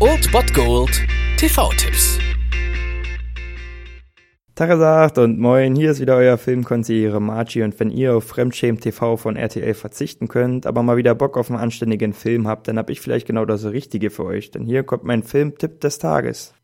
Old Bot Gold TV-Tipps. Tagesagt und moin, hier ist wieder euer Filmkonsigliere Margie und wenn ihr auf Fremdschämen TV von RTL verzichten könnt, aber mal wieder Bock auf einen anständigen Film habt, dann hab ich vielleicht genau das Richtige für euch, denn hier kommt mein Filmtipp des Tages.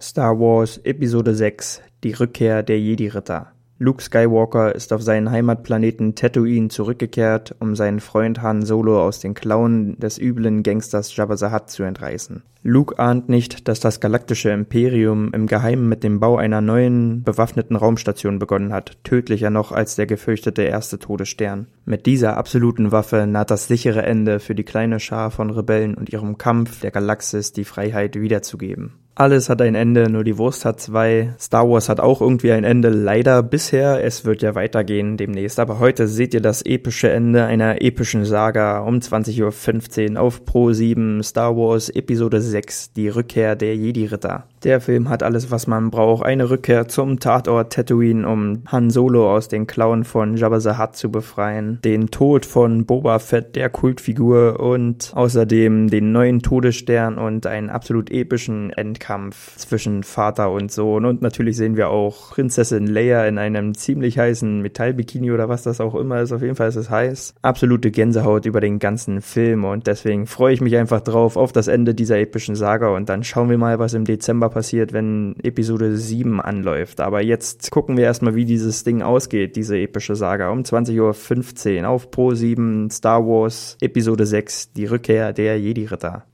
Star Wars Episode 6 Die Rückkehr der Jedi-Ritter Luke Skywalker ist auf seinen Heimatplaneten Tatooine zurückgekehrt, um seinen Freund Han Solo aus den Klauen des üblen Gangsters Jabba the zu entreißen. Luke ahnt nicht, dass das galaktische Imperium im Geheimen mit dem Bau einer neuen bewaffneten Raumstation begonnen hat, tödlicher noch als der gefürchtete erste Todesstern. Mit dieser absoluten Waffe naht das sichere Ende für die kleine Schar von Rebellen und ihrem Kampf der Galaxis die Freiheit wiederzugeben. Alles hat ein Ende, nur die Wurst hat zwei. Star Wars hat auch irgendwie ein Ende, leider bisher. Es wird ja weitergehen demnächst. Aber heute seht ihr das epische Ende einer epischen Saga um 20.15 Uhr auf Pro 7 Star Wars Episode 6, die Rückkehr der Jedi-Ritter. Der Film hat alles, was man braucht. Eine Rückkehr zum Tatort Tatooine, um Han Solo aus den Klauen von Jabba the Hutt zu befreien. Den Tod von Boba Fett, der Kultfigur und außerdem den neuen Todesstern und einen absolut epischen Endkampf Kampf zwischen Vater und Sohn. Und natürlich sehen wir auch Prinzessin Leia in einem ziemlich heißen Metallbikini oder was das auch immer ist. Auf jeden Fall ist es heiß. Absolute Gänsehaut über den ganzen Film und deswegen freue ich mich einfach drauf auf das Ende dieser epischen Saga und dann schauen wir mal, was im Dezember passiert, wenn Episode 7 anläuft. Aber jetzt gucken wir erstmal, wie dieses Ding ausgeht, diese epische Saga. Um 20.15 Uhr auf Pro 7 Star Wars Episode 6, die Rückkehr der Jedi-Ritter.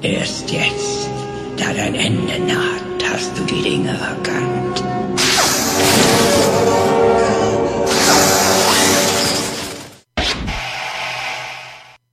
Erst jetzt, da dein Ende naht, hast du die Dinge erkannt.